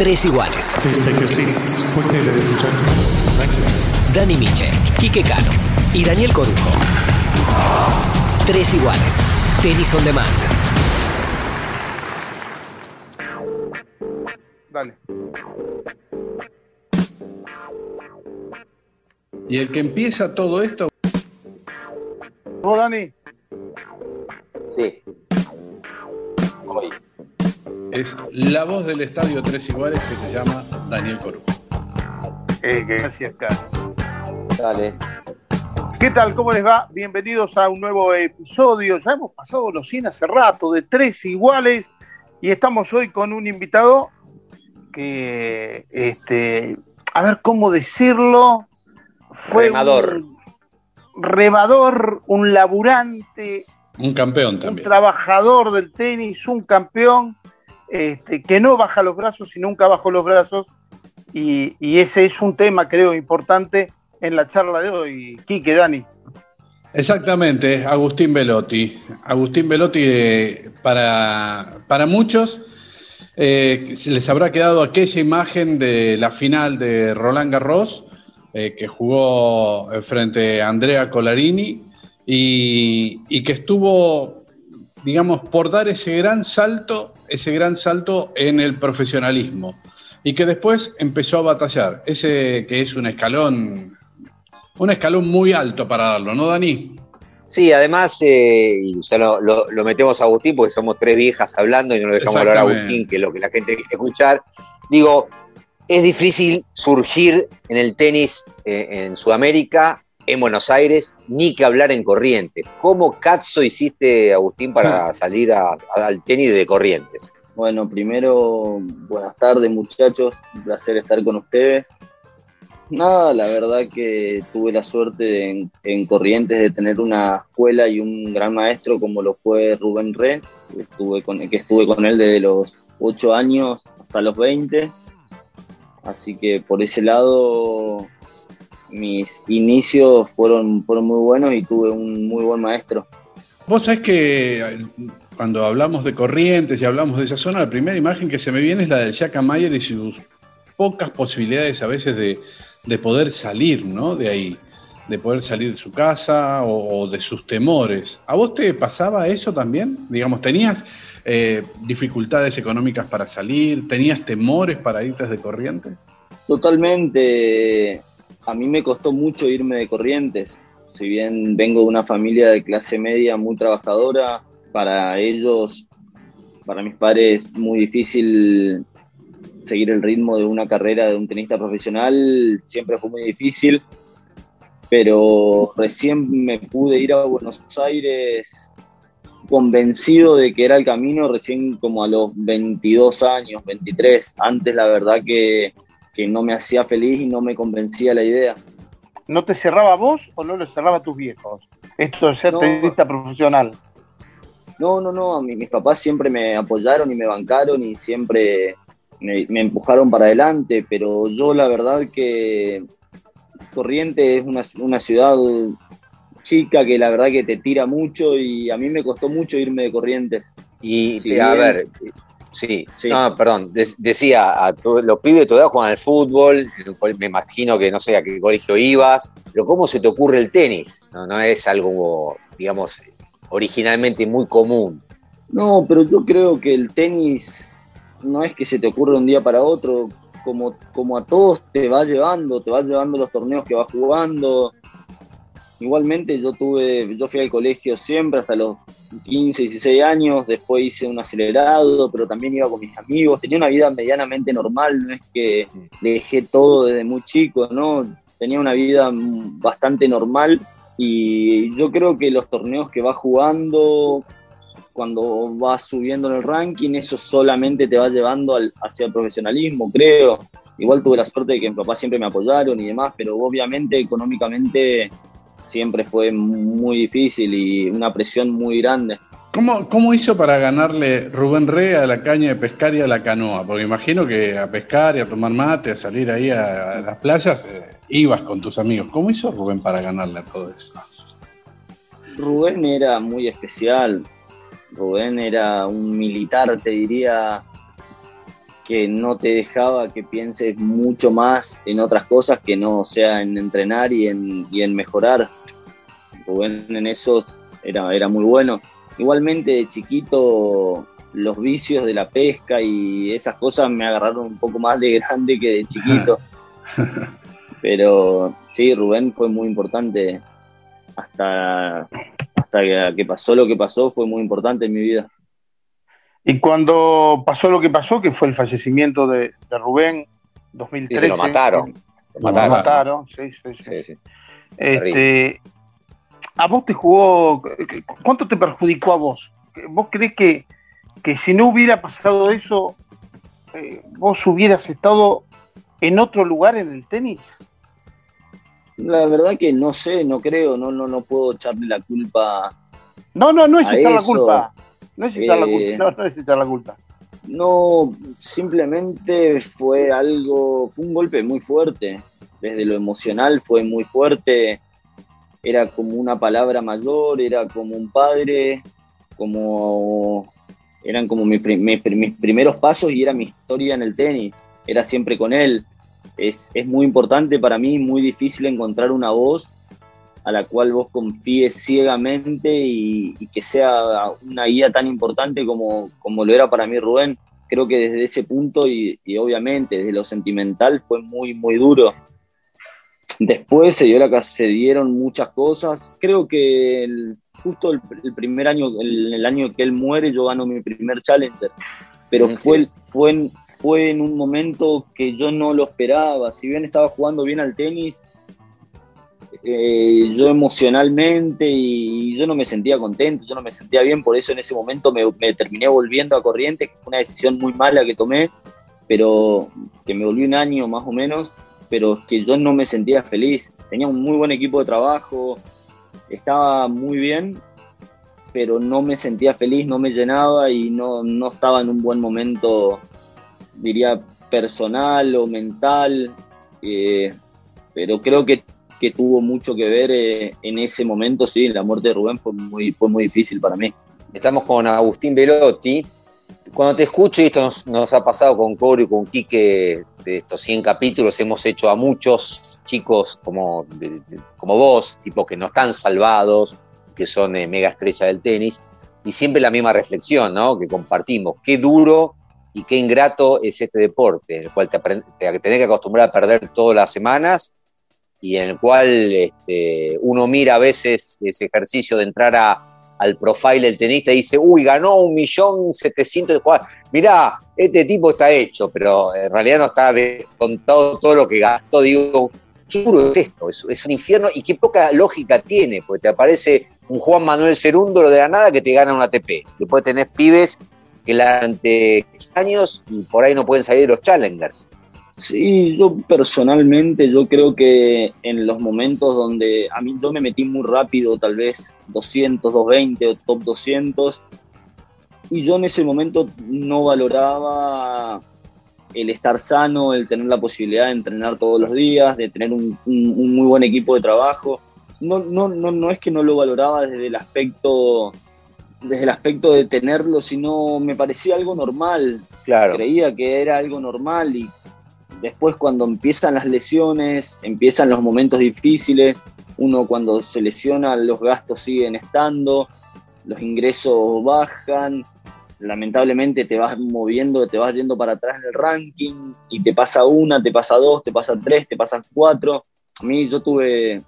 Tres iguales. Please take your seats quickly, ladies and gentlemen. Thank you. Dani Miche, Quique Cano y Daniel Corujo. Tres iguales. Tenis on demand. Dale. Y el que empieza todo esto, ¿Vos, Dani? Sí. Hoy. Es la voz del estadio Tres Iguales que se llama Daniel Corujo. Eh, gracias, Cano. Dale. ¿Qué tal? ¿Cómo les va? Bienvenidos a un nuevo episodio. Ya hemos pasado los 100 hace rato, de tres iguales, y estamos hoy con un invitado que, este, a ver cómo decirlo, fue Remador. un remador, un laburante, Un campeón un también. trabajador del tenis, un campeón, este, que no baja los brazos y nunca bajó los brazos, y, ese es un tema, creo, importante en la charla de hoy. Quique, Dani. Exactamente, Agustín Velotti. Agustín Velotti, eh, para, para muchos, eh, les habrá quedado aquella imagen de la final de Roland Garros, eh, que jugó frente a Andrea Colarini y, y que estuvo, digamos, por dar ese gran salto, ese gran salto en el profesionalismo. Y que después empezó a batallar. Ese que es un escalón, un escalón muy alto para darlo, ¿no, Dani? Sí, además, eh, y ya lo, lo- lo metemos a Agustín porque somos tres viejas hablando y no lo dejamos hablar a. Agustín, que es lo que la gente quiere escuchar. Digo, es difícil surgir en el tenis eh, en Sudamérica, en Buenos Aires, ni que hablar en Corrientes. ¿Cómo cazzo hiciste, Agustín, para salir a- a- al tenis de Corrientes? Bueno, primero, buenas tardes muchachos, un placer estar con ustedes. Nada, la verdad que tuve la suerte en, en Corrientes de tener una escuela y un gran maestro como lo fue Rubén Re, que estuve con, que estuve con él desde los 8 años hasta los 20. Así que por ese lado mis inicios fueron, fueron muy buenos y tuve un muy buen maestro. Vos sabés que eh, cuando hablamos de corrientes y hablamos de esa zona, la primera imagen que se me viene es la de Jack Mayer y sus pocas posibilidades a veces de, de poder salir, ¿no? De ahí, de poder salir de su casa o, o de sus temores. ¿A vos te pasaba eso también? Digamos, ¿tenías eh, dificultades económicas para salir? ¿Tenías temores para irte de corrientes? Totalmente. A mí me costó mucho irme de Corrientes. Si bien vengo de una familia de clase media muy trabajadora, para ellos, para mis padres, muy difícil seguir el ritmo de una carrera de un tenista profesional. Siempre fue muy difícil. Pero recién me pude ir a Buenos Aires convencido de que era el camino recién como a los 22 años, 23. Antes la verdad que que no me hacía feliz y no me convencía la idea. ¿No te cerraba vos o no lo cerraba a tus viejos? Esto de ser No. tenista profesional. No, no, no, a mí- mis papás siempre me apoyaron y me bancaron y siempre me, me empujaron para adelante, pero yo la verdad que Corrientes es una, una ciudad chica que la verdad que te tira mucho y a mí me costó mucho irme de Corrientes. Y Si a bien- ver, sí, Sí. no, perdón, de- decía, a tu- los pibes de tu edad juegan al fútbol, me imagino que no sé a qué colegio ibas, pero ¿cómo se te ocurre el tenis? No, no es algo, digamos, originalmente muy común. No, pero yo creo que el tenis no es que se te ocurra de un día para otro, como, como a todos te va llevando, te va llevando los torneos que vas jugando. Igualmente yo tuve, yo fui al colegio siempre hasta los 15, 16 años, después hice un acelerado, pero también iba con mis amigos, tenía una vida medianamente normal, no es que dejé todo desde muy chico, ¿no? Tenía una vida mm, bastante normal y yo creo que los torneos que vas jugando, cuando vas subiendo en el ranking, eso solamente te va llevando al- hacia el profesionalismo, creo. Igual tuve la suerte de que mis papás siempre me apoyaron y demás, pero obviamente económicamente siempre fue muy difícil y una presión muy grande. ¿Cómo, ¿Cómo hizo para ganarle Rubén Re a la caña de pescar y a la canoa? Porque imagino que a pescar y a tomar mate, a salir ahí a, a las playas, eh, ibas con tus amigos. ¿Cómo hizo Rubén para ganarle a todo eso? Rubén era muy especial. Rubén era un militar, te diría, que no te dejaba que pienses mucho más en otras cosas que no sea en entrenar y en, y en mejorar. Rubén en eso era, era muy bueno. Igualmente de chiquito los vicios de la pesca y esas cosas me agarraron un poco más de grande que de chiquito. Pero sí, Rubén fue muy importante. Hasta, hasta que pasó lo que pasó, fue muy importante en mi vida. Y cuando pasó lo que pasó, que fue el fallecimiento de, Rubén, 2013. lo mataron. Lo mataron. sí, sí, sí. Este, ¿A vos te jugó? ¿Cuánto te perjudicó a vos? ¿Vos crees que, que si no hubiera pasado eso, eh, vos hubieras estado en otro lugar en el tenis? La verdad que no sé, no creo, no, no, no puedo echarle la culpa. No, no, no es echar la culpa. No es echar la culpa. Eh, no, no es echar la culpa. No, simplemente fue algo, fue un golpe muy fuerte. Desde lo emocional fue muy fuerte. Era como una palabra mayor, era como un padre, como eran como mis, primeros pasos y era mi historia en el tenis. Era siempre con él. Es, es muy importante para mí, muy difícil encontrar una voz a la cual vos confíes ciegamente y, que sea una guía tan importante como, como, lo era para mí Rubén. Creo que desde ese punto y, obviamente desde lo sentimental fue muy, muy duro. Después se, dio la, se dieron muchas cosas. Creo que justo el, primer año, el, el, año que él muere, yo gano mi primer Challenger. Pero fue, fue, fue en un momento que yo no lo esperaba. Si bien estaba jugando bien al tenis, eh, yo emocionalmente y yo no me sentía contento, yo no me sentía bien, por eso en ese momento me, terminé volviendo a corriente, que fue una decisión muy mala que tomé, pero que me volví un año más o menos, pero que yo no me sentía feliz. Tenía un muy buen equipo de trabajo, estaba muy bien, pero no me sentía feliz, no me llenaba y no, no estaba en un buen momento, diría, personal o mental. Eh, pero creo que que tuvo mucho que ver eh, en ese momento, sí, la muerte de Rubén fue muy, fue muy difícil para mí. Estamos con Agustín Velotti. Cuando te escucho, y esto nos, ha pasado con Coro y con Quique, de estos 100 capítulos, hemos hecho a muchos chicos como, como vos, tipo que no están salvados, que son eh, mega estrella del tenis, y siempre la misma reflexión, ¿no? Que compartimos. Qué duro y qué ingrato es este deporte, en el cual te, te tenés que acostumbrar a perder todas las semanas y en el cual este, uno mira a veces ese ejercicio de entrar a, al profile del tenista y dice, uy, ganó un millón setecientos Mirá, este tipo está hecho, pero en realidad no está descontado todo lo que gastó. Digo, qué duro es esto, es, un infierno y qué poca lógica tiene, porque te aparece un Juan Manuel Cerúndolo de la nada que te gana un ATP. Después tenés pibes que durante años y por ahí no pueden salir los challengers. Sí, yo personalmente, yo creo que en los momentos donde a mí yo me metí muy rápido, tal vez 200, 220 o top 200, y yo en ese momento no valoraba el estar sano, el tener la posibilidad de entrenar todos los días, de tener un, muy buen equipo de trabajo. No, no, no, no es que no lo valoraba desde el aspecto desde el aspecto de tenerlo, sino me parecía algo normal. Claro. Creía que era algo normal y después cuando empiezan las lesiones, empiezan los momentos difíciles, uno cuando se lesiona los gastos siguen estando, los ingresos bajan, lamentablemente te vas moviendo, te vas yendo para atrás en el ranking y te pasa una, te pasa dos, te pasa tres, te pasan cuatro. A mí yo tuve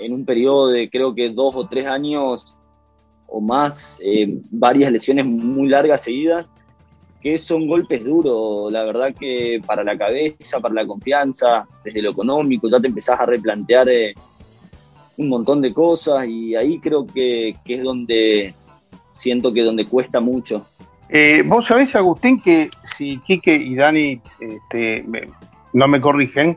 en un periodo de creo que dos o tres años o más, eh, varias lesiones muy largas seguidas que son golpes duros, la verdad que para la cabeza, para la confianza, desde lo económico, ya te empezás a replantear eh, un montón de cosas y ahí creo que, es donde siento que donde cuesta mucho. Eh, Vos sabés, Agustín, que si Quique y Dani este, no me corrigen,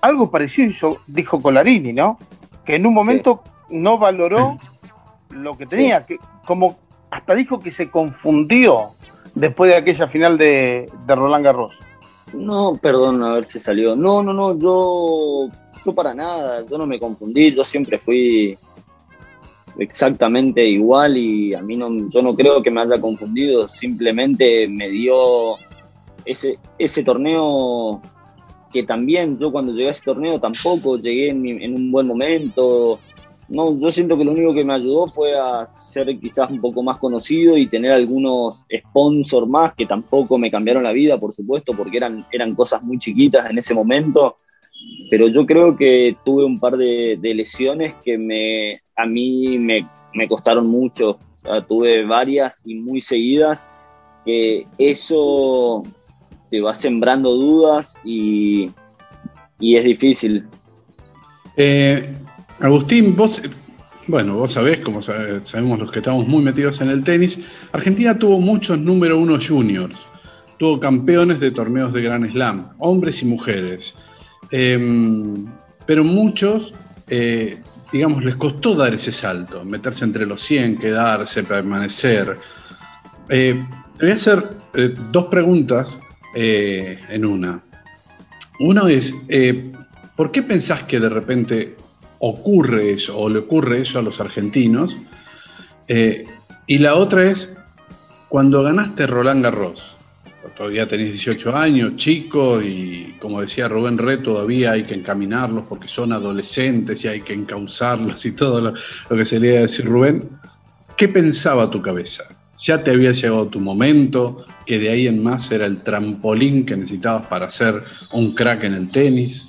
algo parecido dijo Colarini, ¿no? Que en un momento no valoró lo que tenía, que como hasta dijo que se confundió después de aquella final de, Roland Garros? No, perdón, si salió. No, no, no, yo, yo para nada, yo no me confundí, yo siempre fui exactamente igual y a mí no, yo no creo que me haya confundido, simplemente me dio ese, ese torneo que también yo cuando llegué a ese torneo tampoco llegué en, un buen momento. No, yo siento que lo único que me ayudó fue a ser quizás un poco más conocido y tener algunos sponsors más que tampoco me cambiaron la vida, por supuesto, porque eran, eran cosas muy chiquitas en ese momento. Pero yo creo que tuve un par de, lesiones que me, a mí me, me costaron mucho. tuve varias y muy seguidas que eso te va sembrando dudas y, es difícil. Eh, Agustín, vos, bueno, vos sabés, como sabemos los que estamos muy metidos en el tenis, Argentina tuvo muchos número uno juniors, tuvo campeones de torneos de Gran Slam, hombres y mujeres, em, pero muchos, eh, digamos, les costó dar ese salto, meterse entre los 100, quedarse, permanecer. Eh, te voy a hacer dos preguntas eh, en una. Uno es, eh, ¿por qué pensás que de repente ocurre eso o le ocurre eso a los argentinos? Eh, y la otra es, cuando ganaste Roland Garros, todavía tenés 18 años, chico, y como decía Rubén Re, todavía hay que encaminarlos porque son adolescentes y hay que encauzarlos y todo lo, lo que se le iba a decir Rubén. ¿Qué pensaba tu cabeza? ¿Ya te había llegado tu momento? que de ahí en más era el trampolín que necesitabas para ser un crack en el tenis?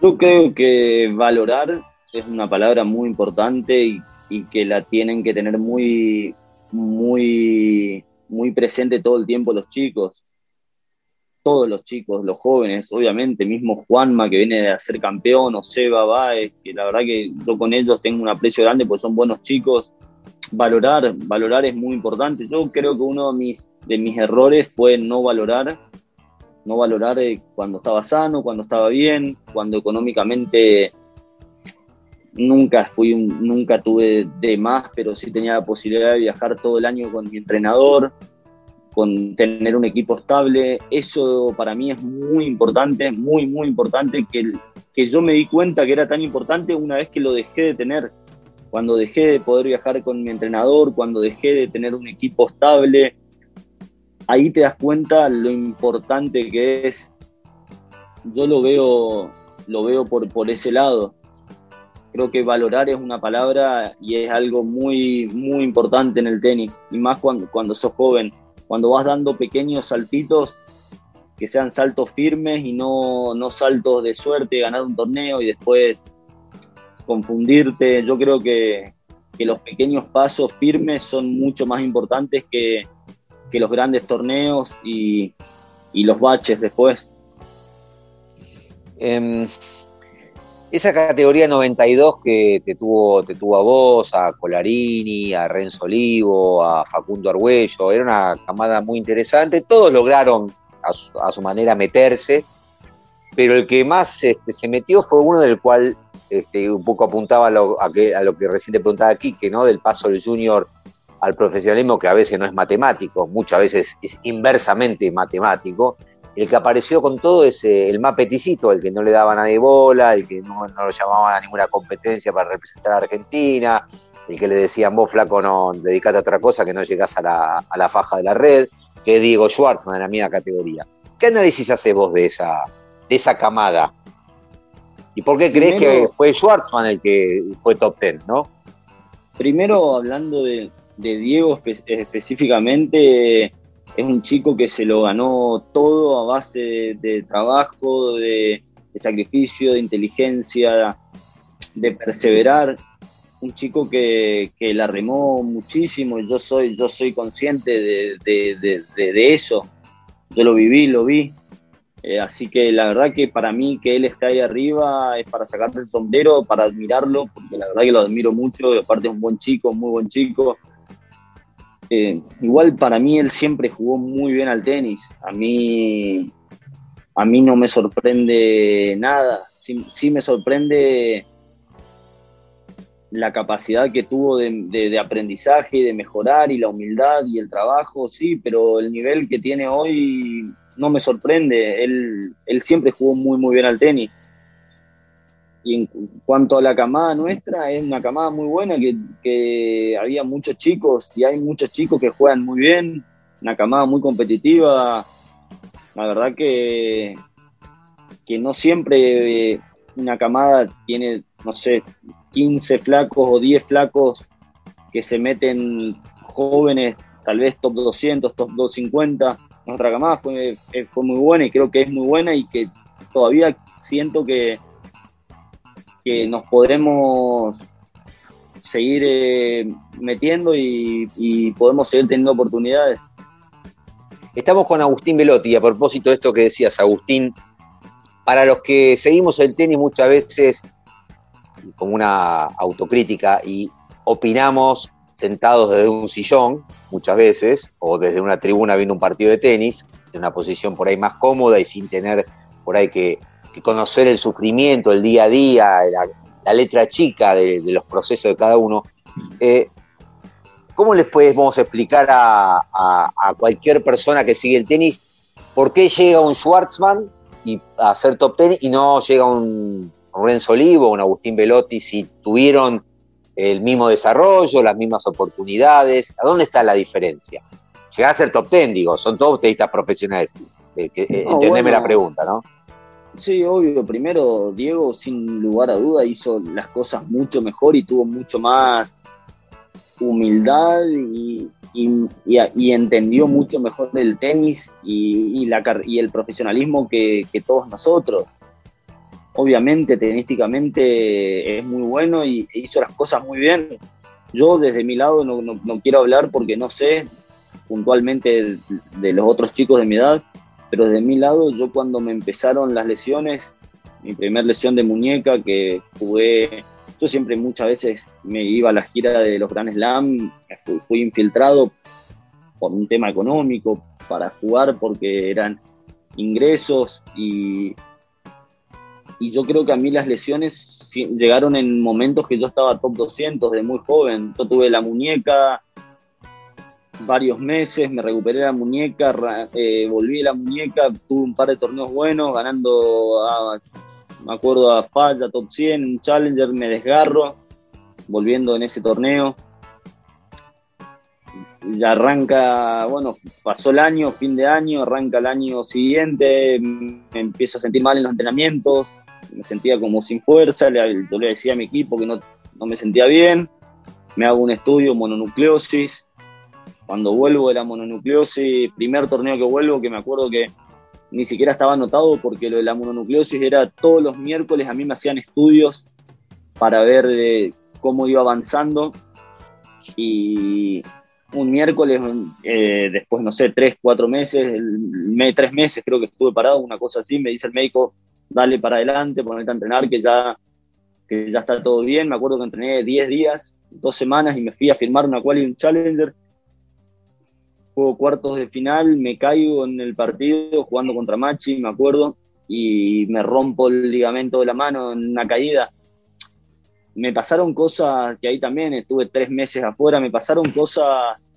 Yo creo que valorar es una palabra muy importante y, que la tienen que tener muy, muy, muy presente todo el tiempo los chicos. Todos los chicos, los jóvenes, obviamente, mismo Juanma que viene a ser campeón, o Seba Baez, que la verdad que yo con ellos tengo un aprecio grande porque son buenos chicos valorar, valorar es muy importante. Yo creo que uno de mis, de mis errores fue no valorar, no valorar eh, cuando estaba sano, cuando estaba bien, cuando económicamente nunca fui nunca tuve de más, pero sí tenía la posibilidad de viajar todo el año con mi entrenador, con tener un equipo estable. Eso para mí es muy importante, muy, muy importante, que, que yo me di cuenta que era tan importante una vez que lo dejé de tener cuando dejé de poder viajar con mi entrenador, cuando dejé de tener un equipo estable, ahí te das cuenta lo importante que es. Yo lo veo, lo veo por, por ese lado. Creo que valorar es una palabra y es algo muy, muy importante en el tenis, y más cuando, cuando sos joven, cuando vas dando pequeños saltitos, que sean saltos firmes y no, no saltos de suerte, ganar un torneo y después confundirte. Yo creo que, los pequeños pasos firmes son mucho más importantes que, los grandes torneos y, los baches después. Em, esa categoría 92 que te tuvo, te tuvo a vos, a Colarini, a Renzo Olivo, a Facundo Argüello, era una camada muy interesante. Todos lograron a su, manera meterse pero el que más este, se metió fue uno del cual este, un poco apuntaba a lo, que, a lo que recién te preguntaba aquí, que ¿no? del paso del junior al profesionalismo, que a veces no es matemático, muchas veces es inversamente matemático. El que apareció con todo es el más peticito, el que no le daba a nadie bola, el que no, lo llamaban a ninguna competencia para representar a Argentina, el que le decían vos, flaco, no dedicate a otra cosa, que no llegás a la, a la faja de la red, que es Diego Schwartzman de la misma categoría. ¿Qué análisis haces vos de esa, de esa camada. ¿Y por qué crees que fue Schwartzman el que fue top ten, no? Primero, hablando de, Diego específicamente, es un chico que se lo ganó todo a base de, trabajo, de, sacrificio, de inteligencia, de perseverar. Un chico que, la remó muchísimo y yo soy, yo soy consciente de eso. Yo lo viví, lo vi. Eh, así que la verdad que para mí que él está ahí arriba es para sacarte el sombrero, para admirarlo, porque la verdad que lo admiro mucho, aparte es un buen chico, muy buen chico. Eh, igual para mí él siempre jugó muy bien al tenis. A mí, a mí no me sorprende nada. Sí, me sorprende la capacidad que tuvo de, de, aprendizaje, de mejorar y la humildad y el trabajo, sí, pero el nivel que tiene hoy no me sorprende. Él, él siempre jugó muy, muy bien al tenis. Y en cuanto a la camada nuestra, es una camada muy buena, que, había muchos chicos y hay muchos chicos que juegan muy bien. una camada muy competitiva. La verdad que, que no siempre eh, una camada tiene, no sé, 15 flacos o 10 flacos que se meten jóvenes, tal vez top 200, top 250. Nuestra camada fue, eh, fue muy buena y creo que es muy buena y que todavía siento que, que nos podremos seguir eh, metiendo y, y podemos seguir teniendo oportunidades. Estamos con Agustín Velotti a propósito de esto que decías, Agustín, para los que seguimos el tenis muchas veces como una autocrítica y opinamos sentados desde un sillón, muchas veces, o desde una tribuna viendo un partido de tenis, en una posición por ahí más cómoda y sin tener por ahí que, conocer el sufrimiento, el día a día, la, letra chica de, los procesos de cada uno. Eh, ¿Cómo les podemos explicar a, cualquier persona que sigue el tenis por qué llega un Schwartzman y a ser top ten y no llega un Renzo Olivo, un Agustín Velotti, si tuvieron el mismo desarrollo, las mismas oportunidades? ¿A dónde está la diferencia? Llegar a ser top ten, digo, son todos tenistas profesionales. Eh, eh, entendeme la pregunta, ¿no? Sí, obvio. Primero, Diego, sin lugar a duda, hizo las cosas mucho mejor y tuvo mucho más humildad y, entendió mucho mejor el tenis y, la, el profesionalismo que, todos nosotros. Obviamente, tenísticamente es muy bueno y hizo las cosas muy bien. Yo desde mi lado no quiero hablar porque no sé puntualmente de los otros chicos de mi edad, pero desde mi lado yo cuando me empezaron las lesiones, mi primer lesión de muñeca que jugué yo siempre muchas veces me iba a la gira de los Grand Slam, fui, infiltrado por un tema económico para jugar porque eran ingresos y, y yo creo que a mí las lesiones llegaron en momentos que yo estaba top 200 de muy joven. Yo tuve la muñeca varios meses, me recuperé la muñeca, eh, volví la muñeca, tuve un par de torneos buenos, ganando a me acuerdo a Falla, top 100, un Challenger, me desgarro, volviendo en ese torneo. Ya arranca, bueno, pasó el año, fin de año, arranca el año siguiente, me empiezo a sentir mal en los entrenamientos, me sentía como sin fuerza, le, le decía a mi equipo que no, no me sentía bien, me hago un estudio mononucleosis, cuando vuelvo de la mononucleosis, primer torneo que vuelvo, que me acuerdo que ni siquiera estaba anotado porque lo de la mononucleosis era todos los miércoles, a mí me hacían estudios para ver eh, cómo iba avanzando y un miércoles, eh, después, no sé, tres, cuatro meses, tres meses creo que estuve parado, una cosa así, me dice el médico, dale para adelante, ponete a entrenar, que ya, que ya está todo bien. Me acuerdo que entrené 10 días, dos semanas y me fui a firmar una quali un Challenger juego cuartos de final, me caigo en el partido jugando contra Machi, me acuerdo, y me rompo el ligamento de la mano en una caída. Me pasaron cosas que ahí también estuve tres meses afuera, me pasaron cosas.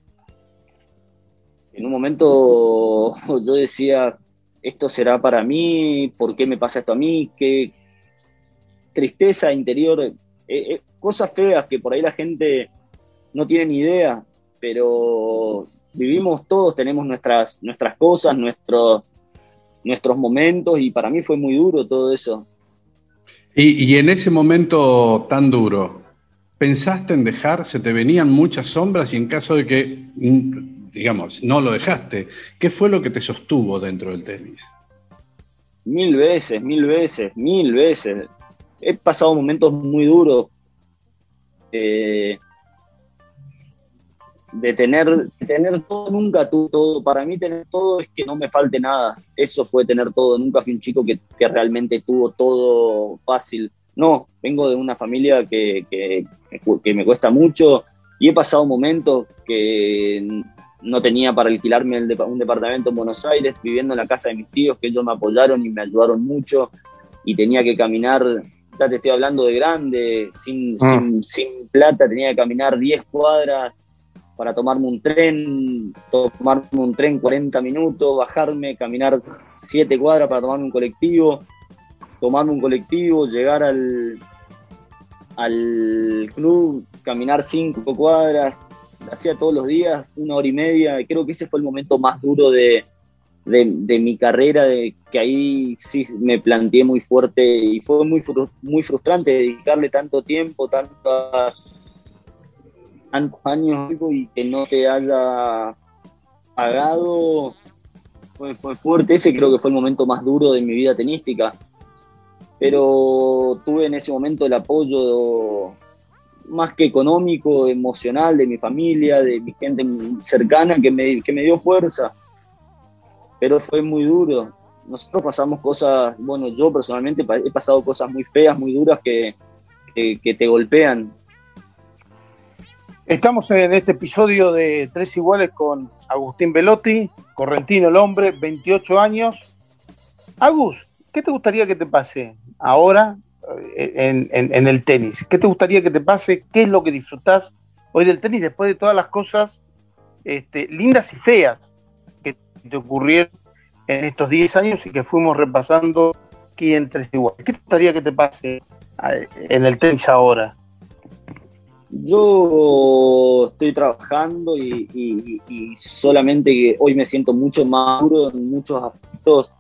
En un momento yo decía, esto será para mí, ¿por qué me pasa esto a mí? Qué tristeza interior, eh, eh, cosas feas que por ahí la gente no tiene ni idea, pero vivimos todos, tenemos nuestras, nuestras cosas, nuestros, nuestros momentos y para mí fue muy duro todo eso. Y, en ese momento tan duro, ¿pensaste en dejar? ¿Se te venían muchas sombras y en caso de que, mm, digamos, no lo dejaste, qué fue lo que te sostuvo dentro del tenis? Mil veces, mil veces, mil veces. He pasado momentos muy duros. Eh, de tener, tener todo, nunca tuve todo. Para mí tener todo es que no me falte nada. Eso fue tener todo. Nunca fui un chico que, realmente tuvo todo fácil. No, vengo de una familia que, que, que, me cuesta mucho y he pasado momentos que no tenía para alquilarme un departamento en Buenos Aires, viviendo en la casa de mis tíos, que ellos me apoyaron y me ayudaron mucho y tenía que caminar, ya te estoy hablando de grande, sin, ah. sin, sin plata, tenía que caminar 10 cuadras para tomarme un tren, tomarme un tren 40 minutos, bajarme, caminar 7 cuadras para tomarme un colectivo, tomarme un colectivo, llegar al, al club, caminar 5 cuadras, hacía todos los días, una hora y media. Creo que ese fue el momento más duro de, de, mi carrera, de que ahí sí me planteé muy fuerte y fue muy, muy frustrante dedicarle tanto tiempo, tantos años y que no te haya pagado. Fue, fue fuerte, ese creo que fue el momento más duro de mi vida tenística. Pero tuve en ese momento el apoyo más que económico, emocional de mi familia, de mi gente cercana que me, que me dio fuerza pero fue muy duro. Nosotros pasamos cosas, bueno, yo personalmente he pasado cosas muy feas, muy duras que, que, te golpean. Estamos en este episodio de Tres Iguales con Agustín Velotti, correntino el hombre, 28 años. Agus, ¿qué te gustaría que te pase ahora eh, en, el tenis? ¿Qué te gustaría que te pase? ¿Qué es lo que disfrutás hoy del tenis después de todas las cosas este, lindas y feas te ocurrieron en estos 10 años y que fuimos repasando aquí en Tres Iguales. ¿Qué te gustaría que te pase en el tenis ahora? Yo estoy trabajando y, solamente hoy me siento mucho más duro en muchos aspectos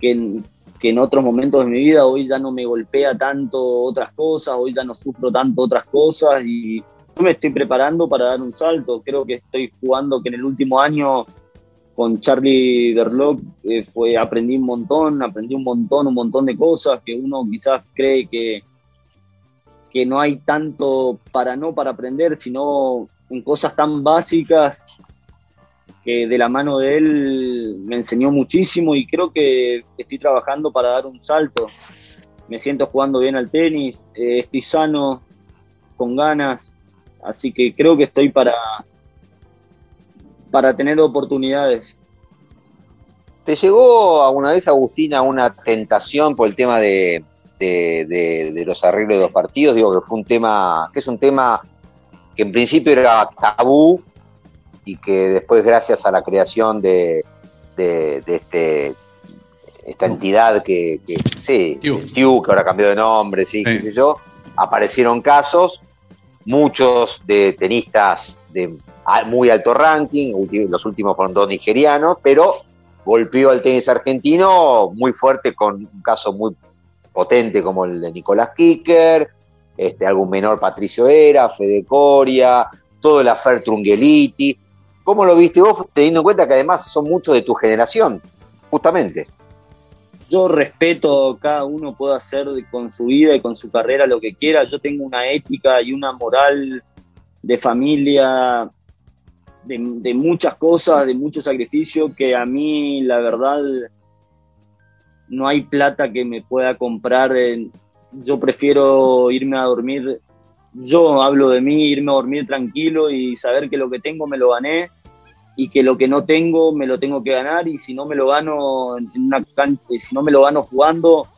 que en, que en otros momentos de mi vida. Hoy ya no me golpea tanto otras cosas, hoy ya no sufro tanto otras cosas y yo me estoy preparando para dar un salto. Creo que estoy jugando que en el último año con Charlie Berloc eh, fue, aprendí un montón, aprendí un montón, un montón de cosas que uno quizás cree que, que no hay tanto para no para aprender, sino en cosas tan básicas que de la mano de él me enseñó muchísimo y creo que estoy trabajando para dar un salto. Me siento jugando bien al tenis, eh, estoy sano, con ganas, así que creo que estoy para, para tener oportunidades. ¿Te llegó alguna vez, Agustina, una tentación por el tema de, los arreglos de los partidos? Digo que fue un tema, que es un tema que en principio era tabú y que después, gracias a la creación de, este esta entidad que, sí, que ahora cambió de nombre, sí, qué sé yo, aparecieron casos, muchos de tenistas de muy alto ranking, los últimos fueron dos nigerianos, pero golpeó al tenis argentino muy fuerte con un caso muy potente como el de Nicolás Kicker, este, algún menor Patricio Era, Fede Coria, todo el afer Trungeliti. ¿Cómo lo viste vos, teniendo en cuenta que además son muchos de tu generación, justamente? Yo respeto, cada uno puede hacer con su vida y con su carrera lo que quiera. Yo tengo una ética y una moral de familia de, muchas cosas, de mucho sacrificio, que a mí la verdad no hay plata que me pueda comprar. yo prefiero irme a dormir, yo hablo de mí, irme a dormir tranquilo y saber que lo que tengo me lo gané y que lo que no tengo me lo tengo que ganar y si no me lo gano en una cancha, si no me lo gano jugando,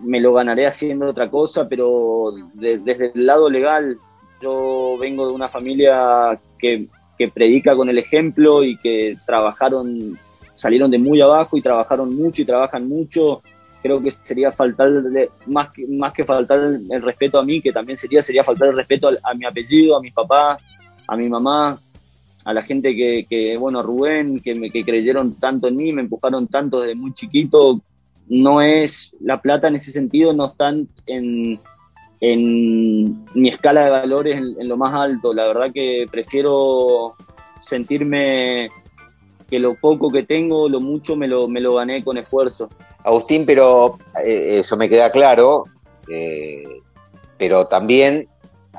me lo ganaré haciendo otra cosa, pero desde el lado legal yo vengo de una familia que que predica con el ejemplo y que trabajaron, salieron de muy abajo y trabajaron mucho y trabajan mucho. Creo que sería faltar, más, que, más que faltar el, respeto a mí, que también sería, sería faltar el respeto a, mi apellido, a mis papás, a mi mamá, a la gente que, que bueno, Rubén, que, me, que creyeron tanto en mí, me empujaron tanto desde muy chiquito. No es, la plata en ese sentido no están en, en mi escala de valores en, lo más alto. La verdad que prefiero sentirme que lo poco que tengo, lo mucho, me lo, me lo gané con esfuerzo. Agustín, pero eh, eso me queda claro, eh, pero también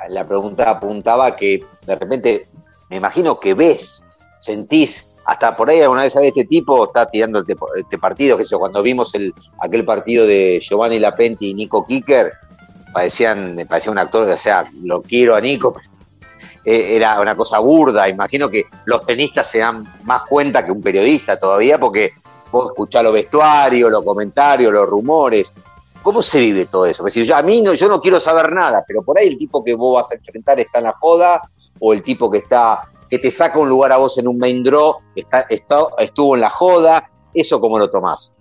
la pregunta apuntaba que de repente, me imagino que ves, sentís, hasta por ahí alguna vez sabes este tipo está tirando este, este partido, que eso, cuando vimos el, aquel partido de Giovanni Lapenti y Nico Kicker, parecían, parecía un actor, o sea, lo quiero a Nico, eh, era una cosa burda. Imagino que los tenistas se dan más cuenta que un periodista todavía, porque vos escuchás los vestuarios, los comentarios, los rumores. ¿Cómo se vive todo eso? Pues, yo, a mí no, yo no quiero saber nada, pero por ahí el tipo que vos vas a enfrentar está en la joda, o el tipo que está que te saca un lugar a vos en un main draw, está, está, estuvo en la joda, ¿eso cómo lo tomás?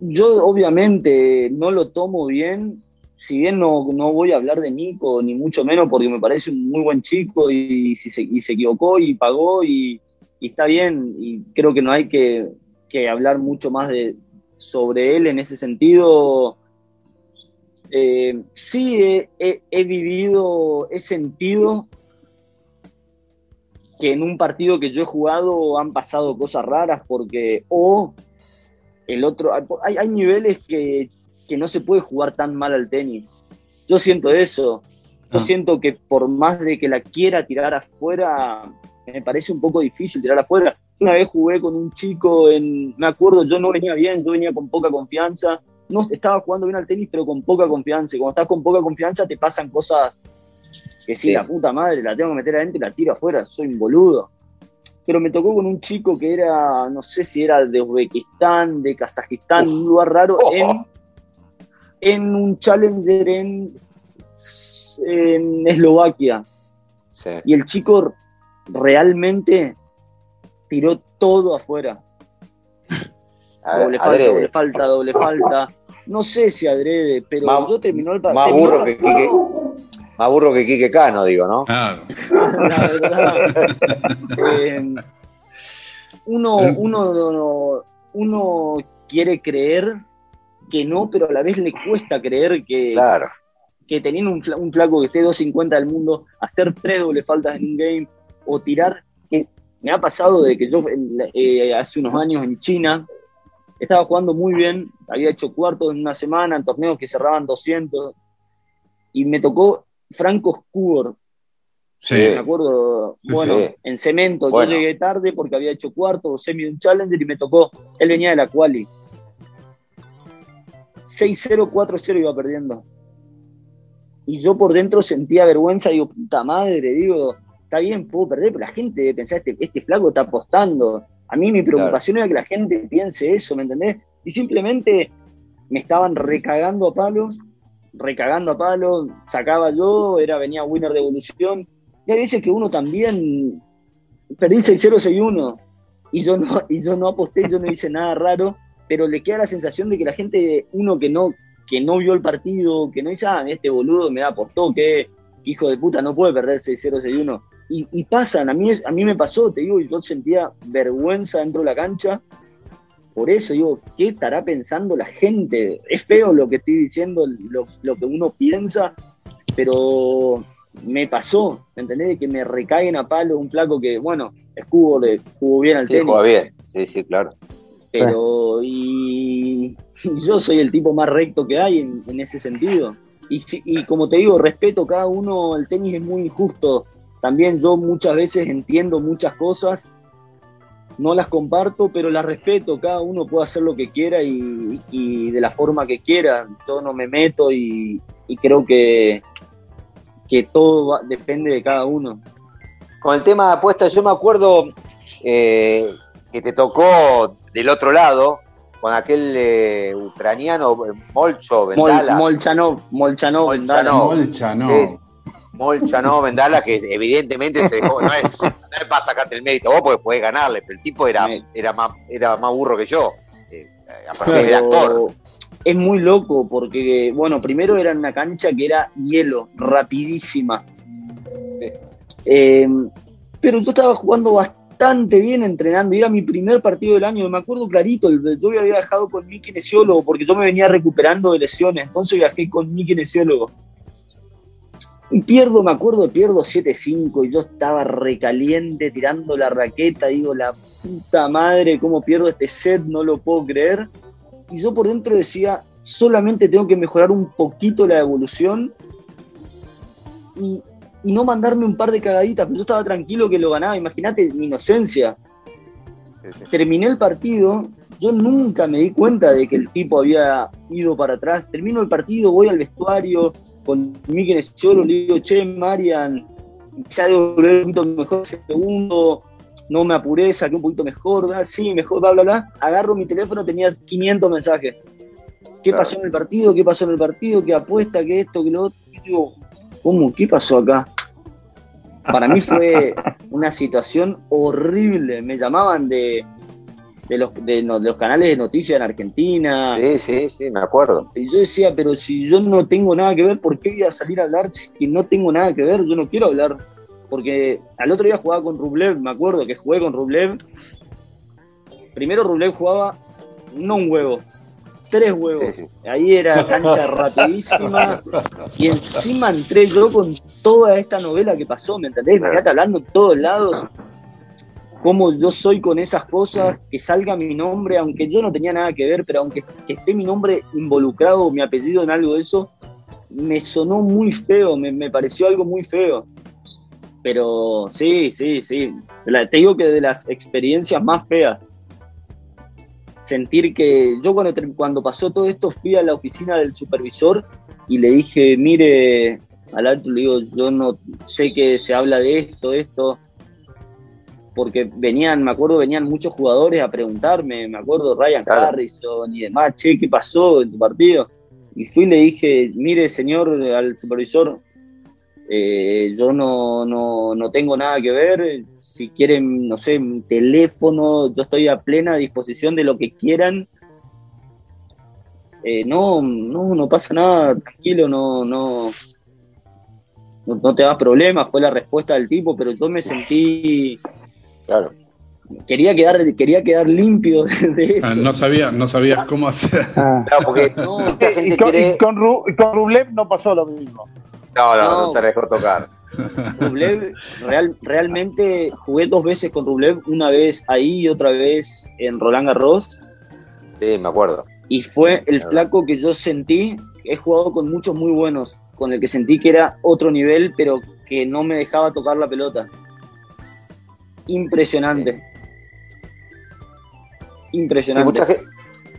Yo obviamente no lo tomo bien si bien no, no voy a hablar de Nico, ni mucho menos, porque me parece un muy buen chico y, se, y se equivocó y pagó y, está bien, y creo que no hay que, que hablar mucho más de, sobre él en ese sentido. Eh, sí he, he- he vivido, he sentido que en un partido que yo he jugado han pasado cosas raras porque o el otro hay, hay niveles que, que no se puede jugar tan mal al tenis. Yo siento eso. Yo Ah. siento que por más de que la quiera tirar afuera, me parece un poco difícil tirar afuera. Una vez jugué con un chico en, me acuerdo, yo no venía bien, yo venía con poca confianza. No estaba jugando bien al tenis, pero con poca confianza. Y cuando estás con poca confianza te pasan cosas que sí, Sí. la puta madre, la tengo que meter adentro y la tiro afuera, soy un boludo. Pero me tocó con un chico que era, no sé si era de Uzbekistán, de Kazajistán, un lugar raro, Oh. en, en un challenger en, en Eslovaquia. Sí. Y el chico realmente tiró todo afuera. A ver, Doble falta, adrede. doble falta, doble falta. No sé si adrede, pero Más- yo terminó el Más terminó burro que Quique, más burro que Quique Cano, digo, ¿no? Claro. la verdad. eh, uno, uno, no- uno quiere creer que no, pero a la vez le cuesta creer que, Claro. que teniendo un, un flaco que esté 250 del mundo, hacer tres doble faltas en un game o tirar. que me ha pasado de que yo eh, hace unos años en China estaba jugando muy bien, había hecho cuartos en una semana, en torneos que cerraban 200, y me tocó Franco Skugor, Sí. me acuerdo, bueno, sí. en cemento, Bueno. yo llegué tarde porque había hecho cuarto o semi de un challenger y me tocó, él venía de la quali. 6-0, 4-0 iba perdiendo. Y yo por dentro sentía vergüenza, digo, puta madre, digo, está bien, puedo perder, pero la gente debe pensar, este, este flaco está apostando. A mí mi preocupación era que la gente piense eso, ¿me entendés? Y simplemente me estaban recagando a palos, recagando a palos, sacaba yo, era, venía winner de evolución. Y hay veces que uno también perdí 6-0, 6-1. Y yo no, y yo no aposté, yo no hice nada raro, pero le queda la sensación de que la gente, uno que no, que no vio el partido, que no dice, ah, este boludo me apostó, que hijo de puta, no puede perder 6-0, 6-1. Y, y pasan, a mí, a mí me pasó, te digo, yo sentía vergüenza dentro de la cancha. Por eso digo, ¿qué estará pensando la gente? Es feo lo que estoy diciendo, lo, lo que uno piensa, pero me pasó, ¿me entendés? De que me recaen a palo un flaco que, bueno, escudo le jugó bien al Sí, tenis, juega bien. Sí, sí, claro. Pero y, y yo soy el tipo más recto que hay en, en ese sentido. Y, y como te digo, respeto cada uno, el tenis es muy injusto. También yo muchas veces entiendo muchas cosas, no las comparto, pero las respeto, cada uno puede hacer lo que quiera y, y de la forma que quiera. Yo no me meto y, y creo que, que todo va- depende de cada uno. Con el tema de apuestas, yo me acuerdo eh, que te tocó del otro lado con aquel eh, ucraniano eh, Molcho Mol- Vendala. Molchanov, Molchanov, Vendala. Molchanov. Molchanov Vendala, que evidentemente se dejó, no es, no es para sacarte el mérito vos porque podés ganarle, pero el tipo era, era, más, era más burro que yo. Eh, aparte era actor. Es muy loco porque, bueno, primero era una cancha que era hielo, rapidísima. Eh, pero yo estaba jugando bastante bien entrenando era mi primer partido del año. Me acuerdo clarito, yo había viajado con mi kinesiólogo porque yo me venía recuperando de lesiones, entonces viajé con mi kinesiólogo. Y pierdo, me acuerdo, pierdo 7-5 y yo estaba recaliente tirando la raqueta, digo, la puta madre, cómo pierdo este set, no lo puedo creer. Y yo por dentro decía, solamente tengo que mejorar un poquito la evolución y, y no mandarme un par de cagaditas, pero yo estaba tranquilo que lo ganaba, imagínate mi inocencia. Sí, sí. Terminé el partido, yo nunca me di cuenta de que el tipo había ido para atrás. Termino el partido, voy al vestuario con mi kinesiólogo, le digo, che, Marian, ya debo volver un poquito mejor ese segundo, no me apuré, saqué un poquito mejor, ¿verdad? sí, mejor, bla, bla, bla. Agarro mi teléfono, tenía 500 mensajes. ¿Qué Claro. pasó en el partido? ¿Qué pasó en el partido? ¿Qué apuesta? ¿Qué esto? ¿Qué lo otro? Y digo, ¿cómo? ¿Qué pasó acá? Para mí fue una situación horrible. Me llamaban de, de los, de, no- de los canales de noticias en Argentina. Sí, sí, sí, me acuerdo. Y yo decía, pero si yo no tengo nada que ver, ¿por qué voy a salir a hablar si no tengo nada que ver? Yo no quiero hablar. Porque al otro día jugaba con Rublev, me acuerdo que jugué con Rublev. Primero Rublev jugaba no un huevo, tres huevos. Sí, sí. Ahí era cancha rapidísima. Y encima entré yo con toda esta novela que pasó, ¿me entendés? Me quedaste hablando en todos lados. Cómo yo soy con esas cosas, que salga mi nombre, aunque yo no tenía nada que ver, pero aunque que esté mi nombre involucrado, mi apellido en algo de eso, me sonó muy feo, me, me pareció algo muy feo. Pero sí, sí, sí. La- te digo que de las experiencias más feas sentir que yo cuando, cuando pasó todo esto fui a la oficina del supervisor y le dije, mire, al alto le digo, yo no sé que se habla de esto, esto, porque venían, me acuerdo, venían muchos jugadores a preguntarme, me acuerdo Ryan Claro. Harrison y demás, che, ¿qué pasó en tu partido? Y fui y le dije, mire señor, al supervisor, eh, yo no, no, no tengo nada que ver. Si quieren, no sé, mi teléfono, yo estoy a plena disposición de lo que quieran. Eh, no, no, no pasa nada, tranquilo, no, no, no, no te das problemas, fue la respuesta del tipo, pero yo me sentí, Claro. quería quedar, quería quedar limpio de eso. Ah, No sabía, no sabías cómo hacer. Claro, porque No, mucha Y con, cree. y con Ru- y con Rublev no pasó lo mismo. No, no, no No. se dejó tocar. Rublev, real, realmente jugué dos veces con Rublev, una vez ahí y otra vez en Roland Garros. Sí, me acuerdo. Y fue el flaco que yo sentí, he jugado con muchos muy buenos, con el que sentí que era otro nivel, pero que no me dejaba tocar la pelota. Impresionante. Sí, Impresionante. mucha, gente,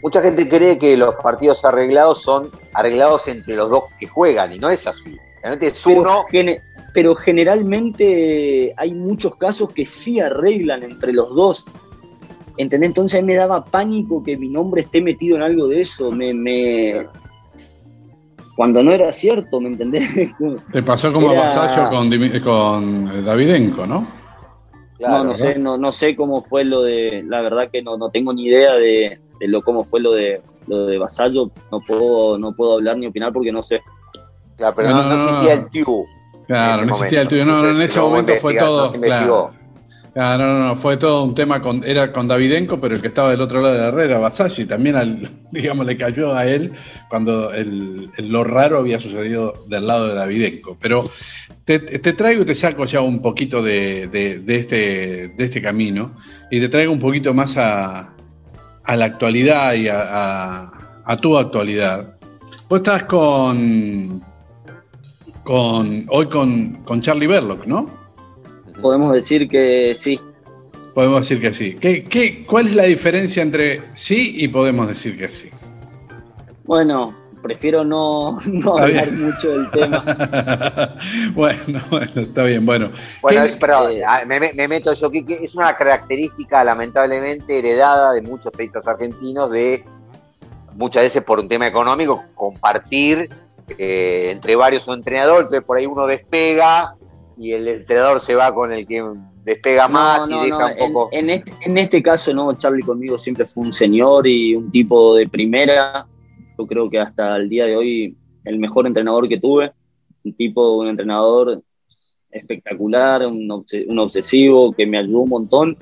mucha gente cree que los partidos arreglados son arreglados entre los dos que juegan, y no es así. Realmente es pero, uno. gene- pero generalmente hay muchos casos que sí arreglan entre los dos. ¿Entendés? Entonces a mí me daba pánico que mi nombre esté metido en algo de eso. Me, me... Cuando no era cierto, ¿me entendés? Te pasó como Era- a Vasallo con, Davidenko, ¿no? Claro, no, no ¿verdad? sé, no, no sé cómo fue lo de, la verdad que no, no tengo ni idea de, de lo cómo fue lo de lo de Vasallo, no puedo, no puedo hablar ni opinar porque no sé. Claro, pero No, existía el TIU. Claro, no existía el tuyo. No, no, en ese momento fue todo. claro. Claro, no, no, no, fue todo un tema con, era con Davidenko, pero el que estaba del otro lado de la herrera, Vasalli, también al, digamos, le cayó a él cuando el- el- lo raro había sucedido del lado de Davidenko. Pero te, te traigo y te saco ya un poquito de, de- de este, de este camino y te traigo un poquito más a, a la actualidad y a, a- a tu actualidad. Vos estás con, con hoy con, con Charlie Berlock, ¿no? Podemos decir que sí. Podemos decir que sí. ¿Qué, qué, cuál es la diferencia entre sí y podemos decir que sí? Bueno, prefiero no, no hablar bien. mucho del tema. bueno, bueno, está bien. Bueno, Bueno, ¿Qué- es, pero eh, me, me- me meto yo, que, que es una característica lamentablemente heredada de muchos tenistas argentinos de muchas veces por un tema económico compartir eh, entre varios un entrenador, entonces por ahí uno despega y el entrenador se va con el que despega más No, y deja no, un poco... En, en este, en este caso no, Charlie conmigo siempre fue un señor y un tipo de primera. Yo creo que hasta el día de hoy el mejor entrenador que tuve, un tipo, un entrenador espectacular, un, un obsesivo que me ayudó un montón.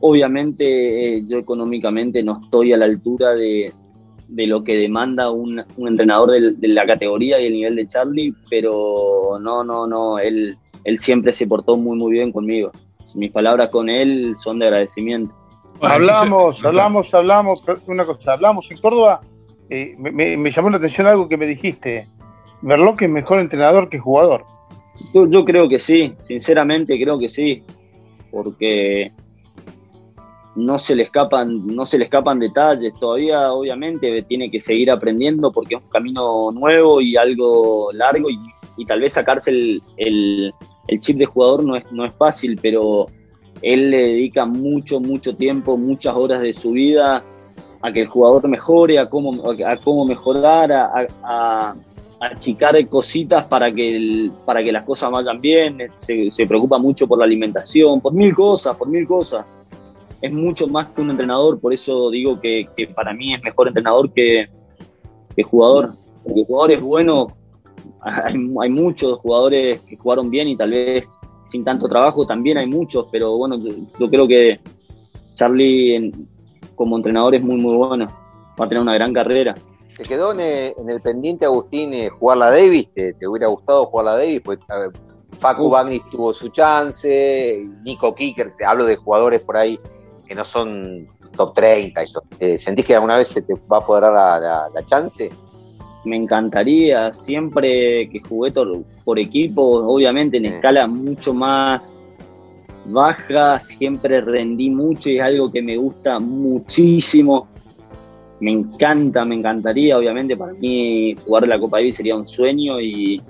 Obviamente eh, yo económicamente no estoy a la altura de, de lo que demanda un, un entrenador de la categoría y el nivel de Charlie, pero no, no, no, él, él siempre se portó muy, muy bien conmigo. Mis palabras con él son de agradecimiento. bueno, hablamos, entonces- hablamos, hablamos, pero una cosa, hablamos en Córdoba, eh, me, me- me llamó la atención algo que me dijiste. Berloc es mejor entrenador que jugador. Yo, yo creo que sí, sinceramente creo que sí, porque no se le escapan, no se le escapan detalles. Todavía, obviamente, tiene que seguir aprendiendo porque es un camino nuevo y algo largo y, y tal vez sacarse el, el- chip de jugador no es, no es fácil, pero él le dedica mucho, mucho tiempo, muchas horas de su vida a que el jugador mejore, a cómo, a cómo mejorar, a, a- a achicar cositas para que, el- para que las cosas vayan bien, se, se preocupa mucho por la alimentación, por mil cosas, por mil cosas. Es mucho más que un entrenador, por eso digo que, para mí es mejor entrenador que, jugador. Porque el jugador es bueno, hay, hay, muchos jugadores que jugaron bien y tal vez sin tanto trabajo también hay muchos, pero bueno, yo, creo que Charlie como entrenador es muy, muy bueno, va a tener una gran carrera. ¿Te quedó en el, pendiente, Agustín, eh, jugar la Davis? ¿Te, hubiera gustado jugar la Davis? Pues, Facu Bagnis tuvo su chance, Nico Kicker, te hablo de jugadores por ahí que no son top 30. Eso. Eh, ¿Sentís que alguna vez se te va a poder dar la, chance? Me encantaría, siempre que jugué por equipo, obviamente en escala mucho más baja, siempre rendí mucho y es algo que me gusta muchísimo. Me encanta, me encantaría, obviamente para mí jugar la Copa Davis sería un sueño y,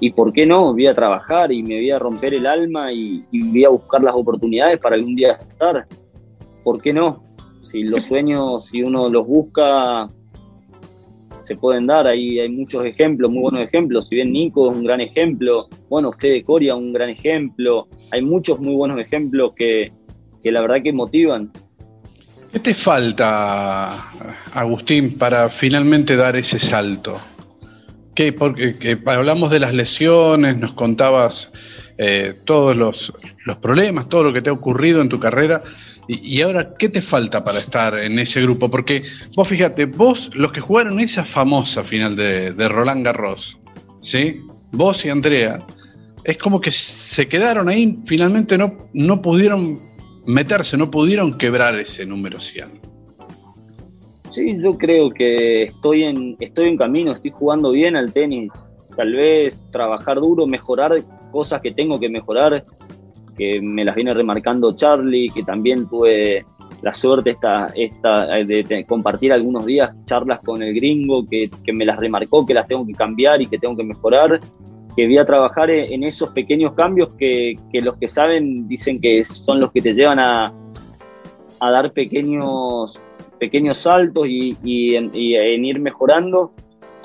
y por qué no, voy a trabajar y me voy a romper el alma y, voy a buscar las oportunidades para algún día estar. ¿Por qué no? Si los sueños, si uno los busca, se pueden dar. Ahí hay muchos ejemplos, muy buenos ejemplos. Si bien Nico es un gran ejemplo, bueno, Fede Coria un gran ejemplo. Hay muchos muy buenos ejemplos que, que la verdad que motivan. ¿Qué te falta, Agustín, para finalmente dar ese salto? Porque hablamos de las lesiones, nos contabas eh, todos los, problemas, todo lo que te ha ocurrido en tu carrera. Y, ahora, ¿qué te falta para estar en ese grupo? Porque vos fíjate, vos, los que jugaron esa famosa final de, Roland Garros, ¿sí? Vos y Andrea, es como que se quedaron ahí, finalmente no, no pudieron meterse, no pudieron quebrar ese número 100. Sí, yo creo que estoy en, estoy en camino, estoy jugando bien al tenis. Tal vez trabajar duro, mejorar cosas que tengo que mejorar, que me las viene remarcando Charlie, que también tuve la suerte esta, esta, de compartir algunos días charlas con el gringo, que, me las remarcó, que las tengo que cambiar y que tengo que mejorar, que voy a trabajar en esos pequeños cambios que, que los que saben dicen que son los que te llevan a, a dar pequeños pequeños saltos y, en, ir mejorando.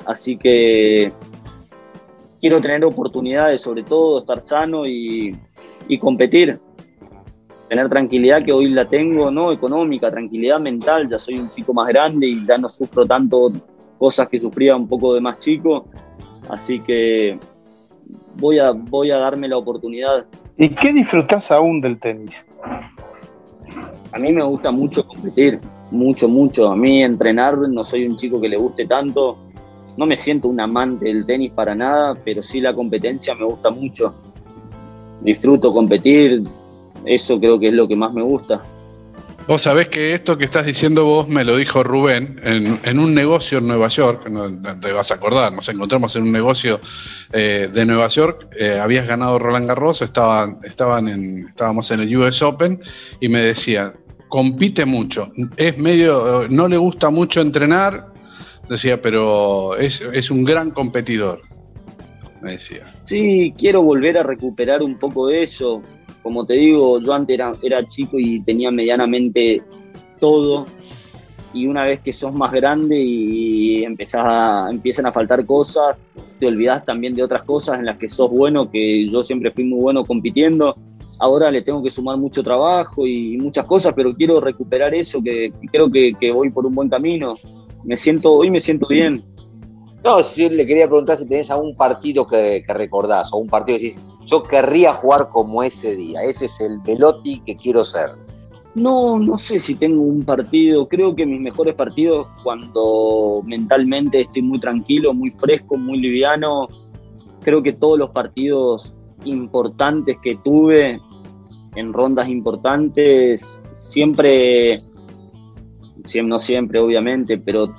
Así que quiero tener oportunidades, sobre todo estar sano y, competir. Tener tranquilidad que hoy la tengo, no económica, tranquilidad mental. Ya soy un chico más grande y ya no sufro tanto cosas que sufría un poco de más chico. Así que voy a, voy a darme la oportunidad. ¿Y qué disfrutas aún del tenis? A mí me gusta mucho competir mucho, mucho. A mí entrenar, no soy un chico que le guste tanto. No me siento un amante del tenis para nada, pero sí la competencia me gusta mucho. Disfruto competir, eso creo que es lo que más me gusta. Vos sabés que esto que estás diciendo vos me lo dijo Rubén en, un negocio en Nueva York, te vas a acordar, nos encontramos en un negocio eh, de Nueva York, eh, habías ganado Roland Garros, estaban, estaban en, estábamos en el US Open y me decía, compite mucho. Es medio, no le gusta mucho entrenar, decía, pero es, un gran competidor, me decía. Sí, quiero volver a recuperar un poco de eso. Como te digo, yo antes era, chico y tenía medianamente todo. Y una vez que sos más grande y empezás a, empiezan a faltar cosas, te olvidás también de otras cosas en las que sos bueno, que yo siempre fui muy bueno compitiendo ahora le tengo que sumar mucho trabajo y muchas cosas, pero quiero recuperar eso, que, creo que, voy por un buen camino. Me siento, hoy me siento bien. No, si le quería preguntar si tenés algún partido que, recordás, o un partido que decís, yo querría jugar como ese día, ese es el Velotti que quiero ser. No, no sé si tengo un partido. Creo que mis mejores partidos cuando mentalmente estoy muy tranquilo, muy fresco, muy liviano. Creo que todos los partidos importantes que tuve en rondas importantes, siempre, no siempre obviamente, pero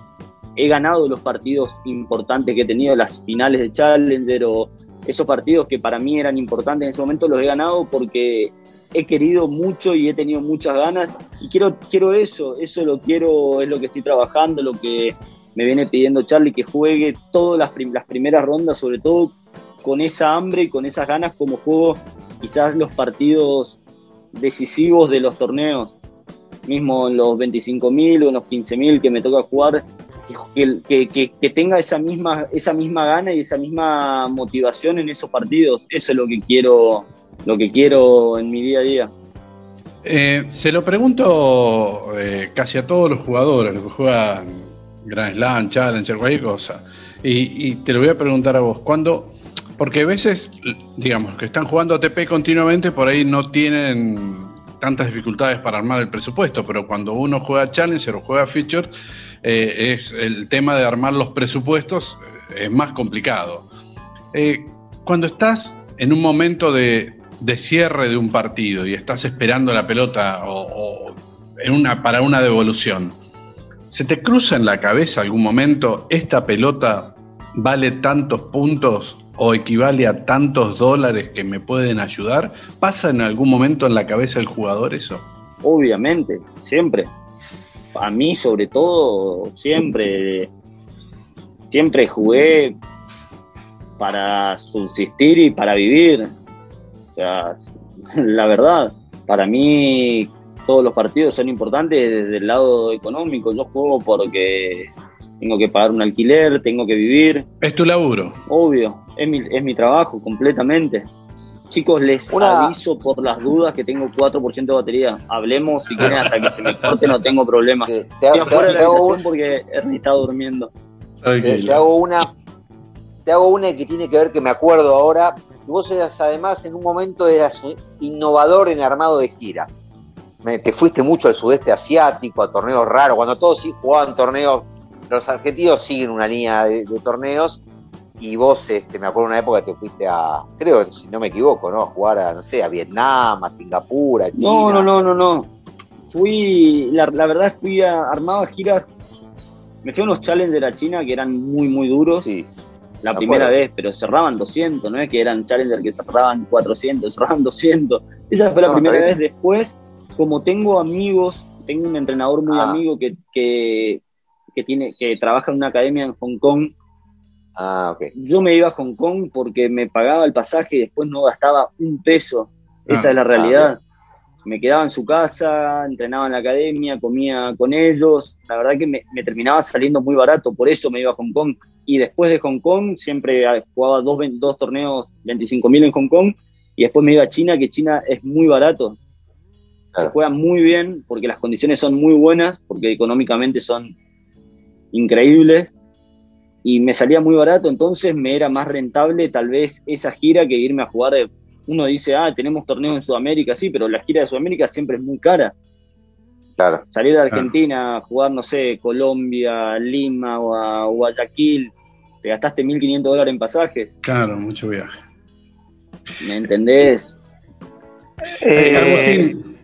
he ganado los partidos importantes que he tenido, las finales de Challenger o esos partidos que para mí eran importantes en ese momento, los he ganado porque he querido mucho y he tenido muchas ganas. Y quiero, quiero eso, eso lo quiero, es lo que estoy trabajando, lo que me viene pidiendo Charlie, que juegue todas las, las primeras rondas, sobre todo con esa hambre y con esas ganas como juego quizás los partidos decisivos de los torneos, mismo en los 25.000 o en los 15.000 que me toca jugar, que, que, tenga esa misma, esa misma gana y esa misma motivación en esos partidos. Eso es lo que quiero, lo que quiero en mi día a día. Eh, se lo pregunto eh, casi a todos los jugadores, los que juegan Grand Slam, Challenger, cualquier cosa. Y, y te lo voy a preguntar a vos. ¿Cuándo porque a veces, digamos, que están jugando ATP continuamente, por ahí no tienen tantas dificultades para armar el presupuesto, pero cuando uno juega Challenger o juega Feature, eh, es el tema de armar los presupuestos eh, es más complicado. Eh, cuando estás en un momento de, cierre de un partido y estás esperando la pelota o, en una, para una devolución, ¿se te cruza en la cabeza algún momento esta pelota vale tantos puntos o equivale a tantos dólares que me pueden ayudar? ¿Pasa en algún momento en la cabeza del jugador eso? Obviamente, siempre. A mí sobre todo, siempre, siempre jugué para subsistir y para vivir. O sea, la verdad, para mí todos los partidos son importantes desde el lado económico. Yo juego porque tengo que pagar un alquiler, tengo que vivir. Es tu laburo. Obvio, es mi, es mi trabajo completamente. Chicos, les aviso por las dudas que tengo 4% de batería. Hablemos si quieren hasta que se me corte, no tengo problema. Te, Estoy afuera de la habitación porque Ernie está durmiendo. Te, hago una, te hago una que tiene que ver que me acuerdo ahora. Vos eras además en un momento eras innovador en armado de giras. te fuiste mucho al sudeste asiático, a torneos raros, cuando todos sí jugaban torneos los argentinos siguen una línea de, torneos y vos, este, me acuerdo una época que te fuiste a, creo, si no me equivoco, ¿no? A jugar a, no sé, a Vietnam, a Singapur, a China. No, no, no, no, no. Fui, la, verdad, fui a, armaba giras, me fui a unos challenges a China que eran muy, muy duros. Sí. La primera vez, pero cerraban 200, no es que eran challengers que cerraban 400, cerraban 200. Esa fue la primera vez. Después, como tengo amigos, tengo un entrenador muy ah. amigo que, que que, tiene, que trabaja en una academia en Hong Kong. Ah, okay. Yo me iba a Hong Kong porque me pagaba el pasaje y después no gastaba un peso. Esa ah, es la realidad. Ah, me quedaba en su casa, entrenaba en la academia, comía con ellos. La verdad que me, terminaba saliendo muy barato, por eso me iba a Hong Kong. Y después de Hong Kong siempre jugaba dos, dos torneos 25.000 en Hong Kong y después me iba a China, que China es muy barato. Se juega muy bien porque las condiciones son muy buenas, porque económicamente son increíbles y me salía muy barato, entonces me era más rentable tal vez esa gira que irme a jugar. uno dice, ah, tenemos torneos en Sudamérica, sí, pero la gira de Sudamérica siempre es muy cara. Claro. Salir de Argentina, jugar, no sé, Colombia, Lima o a Guayaquil, te gastaste 1.500 dólares en pasajes. Claro, mucho viaje. ¿Me entendés? Eh, Agustín,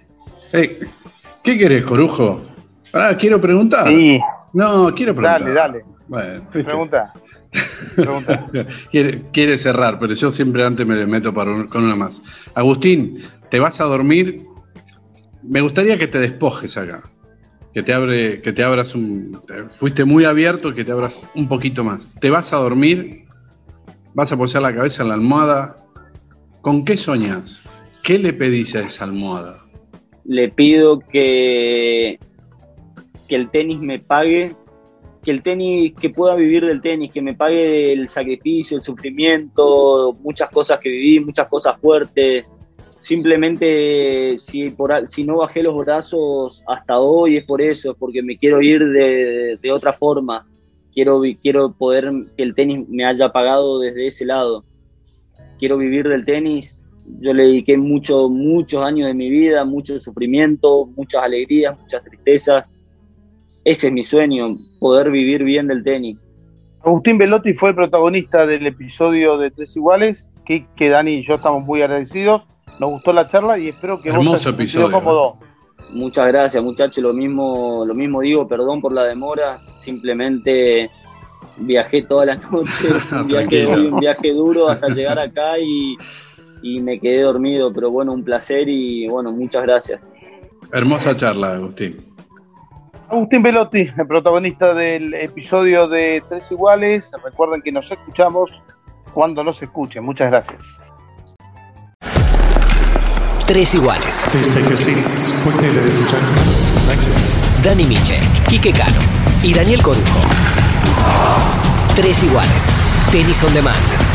¿qué querés, Corujo? Ah, quiero preguntar. Sí. No, quiero preguntar. Dale, dale. Bueno, Pregunta. Pregunta. quiere, cerrar, pero yo siempre antes me meto para con una más. Agustín, ¿te vas a dormir? Me gustaría que te despojes acá. Que te, abre, que te abras un. Fuiste muy abierto, que te abras un poquito más. ¿Te vas a dormir? ¿Vas a posar la cabeza en la almohada? ¿Con qué soñas? ¿Qué le pedís a esa almohada? Le pido que que el tenis me pague, que el tenis, que pueda vivir del tenis, que me pague el sacrificio, el sufrimiento, muchas cosas que viví, muchas cosas fuertes. Simplemente si, por, si no bajé los brazos hasta hoy es por eso, es porque me quiero ir de, de otra forma. Quiero, quiero poder que el tenis me haya pagado desde ese lado. Quiero vivir del tenis. Yo le dediqué mucho, muchos años de mi vida, mucho sufrimiento, muchas alegrías, muchas tristezas ese es mi sueño, poder vivir bien del tenis. Agustín Velotti fue el protagonista del episodio de Tres Iguales, que, que Dani y yo estamos muy agradecidos. Nos gustó la charla y espero que Hermoso vos episodio. Cómodo. Muchas gracias, muchachos. Lo mismo, lo mismo digo, perdón por la demora. Simplemente viajé toda la noche, un viaje, un viaje duro hasta llegar acá y, y me quedé dormido. Pero bueno, un placer y bueno, muchas gracias. Hermosa charla, Agustín. Agustín Velotti, el protagonista del episodio de Tres Iguales. Recuerden que nos escuchamos cuando nos escuchen. Muchas gracias. Tres Iguales. Dani Miche, Quique Cano y Daniel Corujo. Tres Iguales. Tenis on Demand.